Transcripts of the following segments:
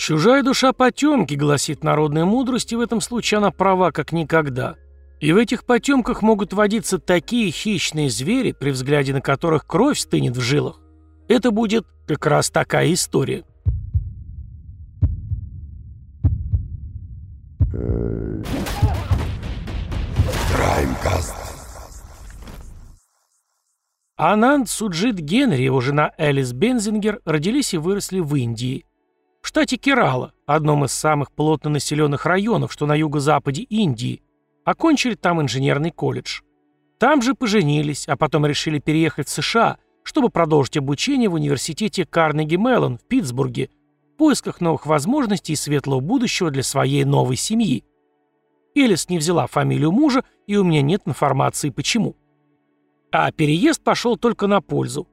«Чужая душа потемки», — гласит народная мудрость, и в этом случае она права как никогда. И в этих потемках могут водиться такие хищные звери, при взгляде на которых кровь стынет в жилах. Это будет как раз такая история. Краймкаст. Ананд Суджит Генри и его жена Элис Бензингер родились и выросли в Индии. Штате Керала, одном из самых плотно населенных районов, что на юго-западе Индии, окончили там инженерный колледж. Там же поженились, а потом решили переехать в США, чтобы продолжить обучение в университете Карнеги Меллон в Питтсбурге в поисках новых возможностей и светлого будущего для своей новой семьи. Элис не взяла фамилию мужа, и у меня нет информации почему. А переезд пошел только на пользу.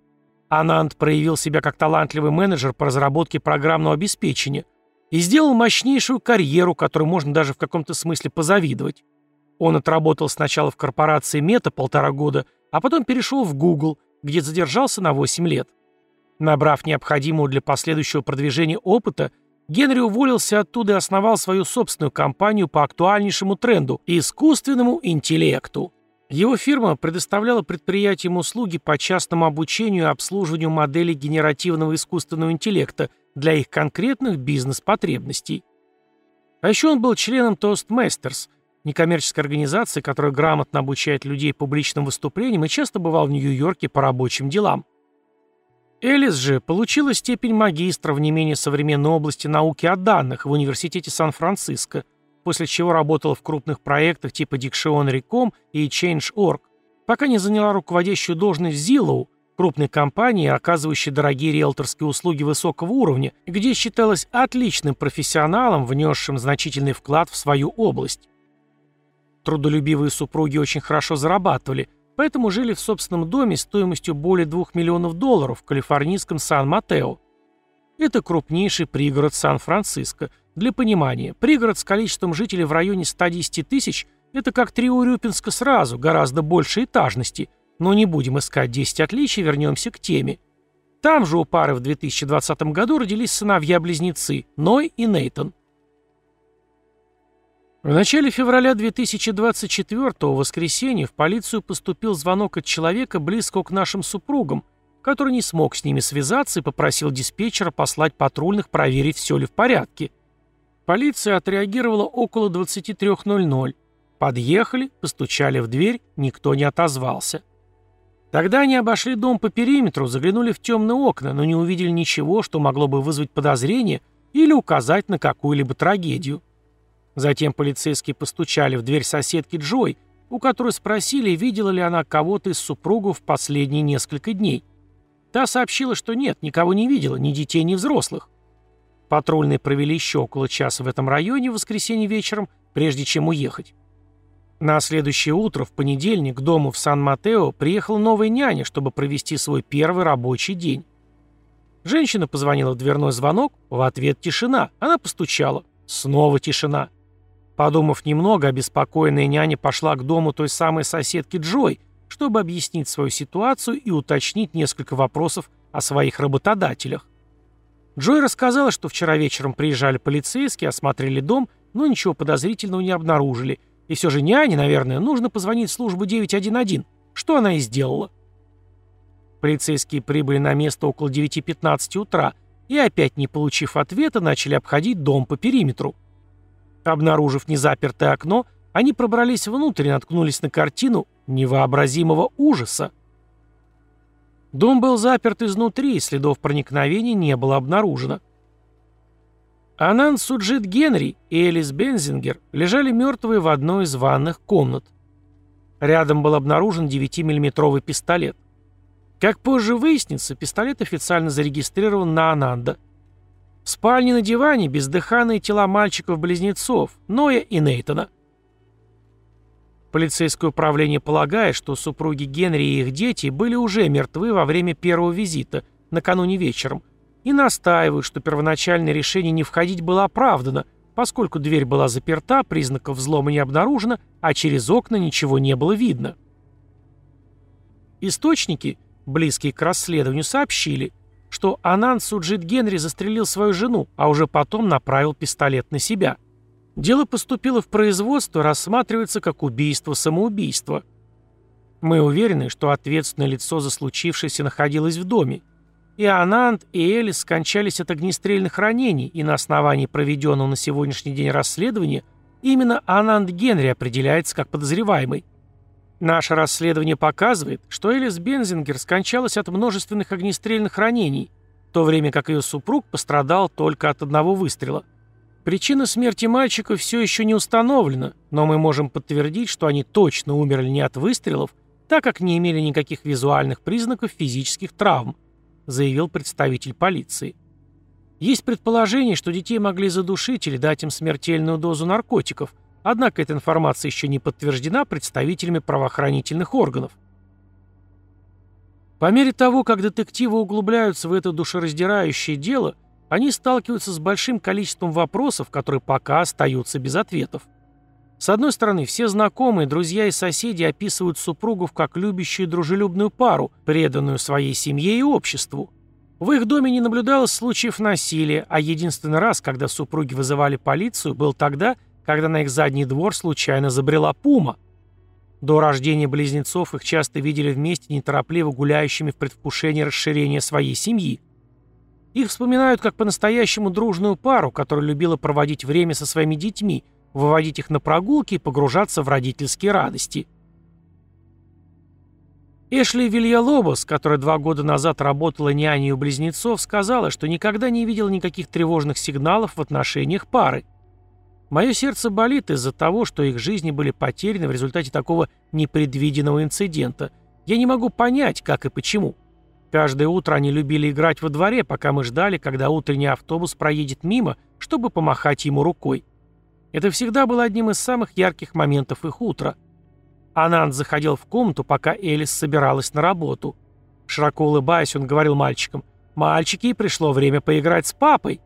Ананд проявил себя как талантливый менеджер по разработке программного обеспечения и сделал мощнейшую карьеру, которой можно даже в каком-то смысле позавидовать. Он отработал сначала в корпорации Мета полтора года, а потом перешел в Google, где задержался на 8 лет. Набрав необходимого для последующего продвижения опыта, Генри уволился оттуда и основал свою собственную компанию по актуальнейшему тренду – искусственному интеллекту. Его фирма предоставляла предприятиям услуги по частному обучению и обслуживанию моделей генеративного искусственного интеллекта для их конкретных бизнес-потребностей. А еще он был членом Toastmasters, некоммерческой организации, которая грамотно обучает людей публичным выступлениям и часто бывал в Нью-Йорке по рабочим делам. Элис же получила степень магистра в не менее современной области науки о данных в Университете Сан-Франциско – после чего работала в крупных проектах типа Dictionary.com и Change.org, пока не заняла руководящую должность в Zillow, крупной компании, оказывающей дорогие риэлторские услуги высокого уровня, где считалась отличным профессионалом, внесшим значительный вклад в свою область. Трудолюбивые супруги очень хорошо зарабатывали, поэтому жили в собственном доме стоимостью более 2 миллионов долларов в калифорнийском Сан-Матео. Это крупнейший пригород Сан-Франциско – для понимания, пригород с количеством жителей в районе 110 тысяч – это как три Урюпинска сразу, гораздо больше этажности. Но не будем искать 10 отличий, вернемся к теме. Там же у пары в 2020 году родились сыновья-близнецы – Ной и Нейтон. В начале февраля 2024 в воскресенье в полицию поступил звонок от человека, близкого к нашим супругам, который не смог с ними связаться и попросил диспетчера послать патрульных проверить, все ли в порядке. Полиция отреагировала около 23.00. Подъехали, постучали в дверь, никто не отозвался. Тогда они обошли дом по периметру, заглянули в темные окна, но не увидели ничего, что могло бы вызвать подозрение или указать на какую-либо трагедию. Затем полицейские постучали в дверь соседки Джой, у которой спросили, видела ли она кого-то из супругов в последние несколько дней. Та сообщила, что нет, никого не видела, ни детей, ни взрослых. Патрульные провели еще около часа в этом районе в воскресенье вечером, прежде чем уехать. На следующее утро, в понедельник, к дому в Сан-Матео приехала новая няня, чтобы провести свой первый рабочий день. Женщина позвонила в дверной звонок, в ответ тишина. Она постучала. Снова тишина. Подумав немного, обеспокоенная няня пошла к дому той самой соседки Джой, чтобы объяснить свою ситуацию и уточнить несколько вопросов о своих работодателях. Джой рассказала, что вчера вечером приезжали полицейские, осмотрели дом, но ничего подозрительного не обнаружили. И все же няне, наверное, нужно позвонить в службу 911, что она и сделала. Полицейские прибыли на место около 9.15 утра и, опять не получив ответа, начали обходить дом по периметру. Обнаружив незапертое окно, они пробрались внутрь и наткнулись на картину невообразимого ужаса. Дом был заперт изнутри, и следов проникновения не было обнаружено. Анан Суджит Генри и Элис Бензингер лежали мертвые в одной из ванных комнат. Рядом был обнаружен 9-миллиметровый пистолет. Как позже выяснится, пистолет официально зарегистрирован на Ананда. В спальне на диване бездыханные тела мальчиков-близнецов, Ноя и Нейтона. Полицейское управление полагает, что супруги Генри и их дети были уже мертвы во время первого визита, накануне вечером, и настаивают, что первоначальное решение не входить было оправдано, поскольку дверь была заперта, признаков взлома не обнаружено, а через окна ничего не было видно. Источники, близкие к расследованию, сообщили, что Анан Суджит Генри застрелил свою жену, а уже потом направил пистолет на себя. Дело поступило в производство, рассматривается как убийство-самоубийство. Мы уверены, что ответственное лицо за случившееся находилось в доме. И Ананд, и Элис скончались от огнестрельных ранений, и на основании проведенного на сегодняшний день расследования именно Ананд Генри определяется как подозреваемый. Наше расследование показывает, что Элис Бензингер скончалась от множественных огнестрельных ранений, в то время как ее супруг пострадал только от одного выстрела. Причина смерти мальчика все еще не установлена, но мы можем подтвердить, что они точно умерли не от выстрелов, так как не имели никаких визуальных признаков физических травм, заявил представитель полиции. Есть предположение, что детей могли задушить или дать им смертельную дозу наркотиков – Однако эта информация еще не подтверждена представителями правоохранительных органов. По мере того, как детективы углубляются в это душераздирающее дело, они сталкиваются с большим количеством вопросов, которые пока остаются без ответов. С одной стороны, все знакомые, друзья и соседи описывают супругов как любящую и дружелюбную пару, преданную своей семье и обществу. В их доме не наблюдалось случаев насилия, а единственный раз, когда супруги вызывали полицию, был тогда, когда на их задний двор случайно забрела пума. До рождения близнецов их часто видели вместе неторопливо гуляющими в предвкушении расширения своей семьи. Их вспоминают как по-настоящему дружную пару, которая любила проводить время со своими детьми, выводить их на прогулки и погружаться в родительские радости. Эшли Вильялобос, которая два года назад работала няней у близнецов, сказала, что никогда не видела никаких тревожных сигналов в отношениях пары. Мое сердце болит из-за того, что их жизни были потеряны в результате такого непредвиденного инцидента. Я не могу понять, как и почему. Каждое утро они любили играть во дворе, пока мы ждали, когда утренний автобус проедет мимо, чтобы помахать ему рукой. Это всегда было одним из самых ярких моментов их утра. Ананд заходил в комнату, пока Элис собиралась на работу. Широко улыбаясь, он говорил мальчикам, «Мальчики, пришло время поиграть с папой».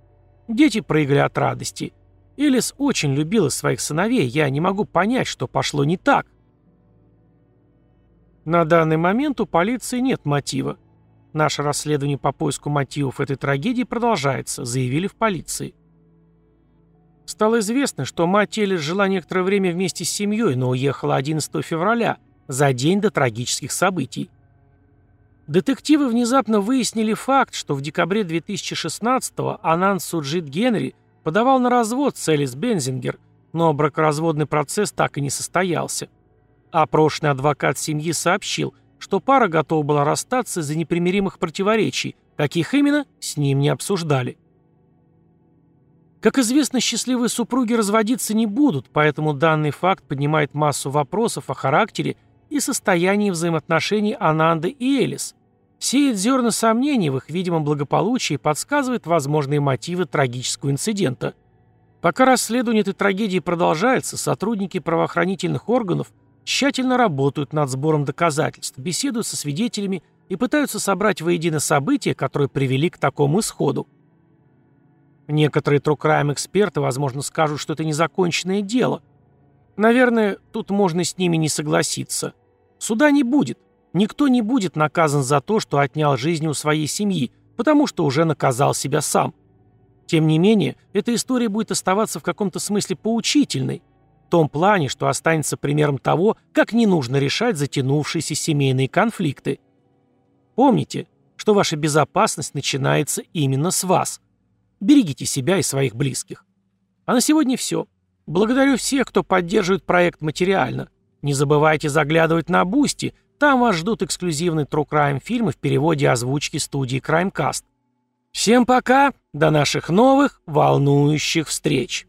Дети прыгали от радости. Элис очень любила своих сыновей, я не могу понять, что пошло не так. На данный момент у полиции нет мотива. Наше расследование по поиску мотивов этой трагедии продолжается, заявили в полиции. Стало известно, что мать Элис жила некоторое время вместе с семьей, но уехала 11 февраля, за день до трагических событий. Детективы внезапно выяснили факт, что в декабре 2016-го Анан Суджит Генри Подавал на развод с Элис Бензингер, но бракоразводный процесс так и не состоялся. Опрошенный адвокат семьи сообщил, что пара готова была расстаться из-за непримиримых противоречий, каких именно, с ним не обсуждали. Как известно, счастливые супруги разводиться не будут, поэтому данный факт поднимает массу вопросов о характере и состоянии взаимоотношений Ананды и Элис – сеет зерна сомнений в их видимом благополучии и подсказывает возможные мотивы трагического инцидента. Пока расследование этой трагедии продолжается, сотрудники правоохранительных органов тщательно работают над сбором доказательств, беседуют со свидетелями и пытаются собрать воедино события, которые привели к такому исходу. Некоторые трукрайм-эксперты, возможно, скажут, что это незаконченное дело. Наверное, тут можно с ними не согласиться. Суда не будет, Никто не будет наказан за то, что отнял жизнь у своей семьи, потому что уже наказал себя сам. Тем не менее, эта история будет оставаться в каком-то смысле поучительной, том плане, что останется примером того, как не нужно решать затянувшиеся семейные конфликты. Помните, что ваша безопасность начинается именно с вас. Берегите себя и своих близких. А на сегодня все. Благодарю всех, кто поддерживает проект материально. Не забывайте заглядывать на Boosty, там вас ждут эксклюзивные True Crime фильмы в переводе озвучки студии Crimecast. Всем пока, до наших новых волнующих встреч!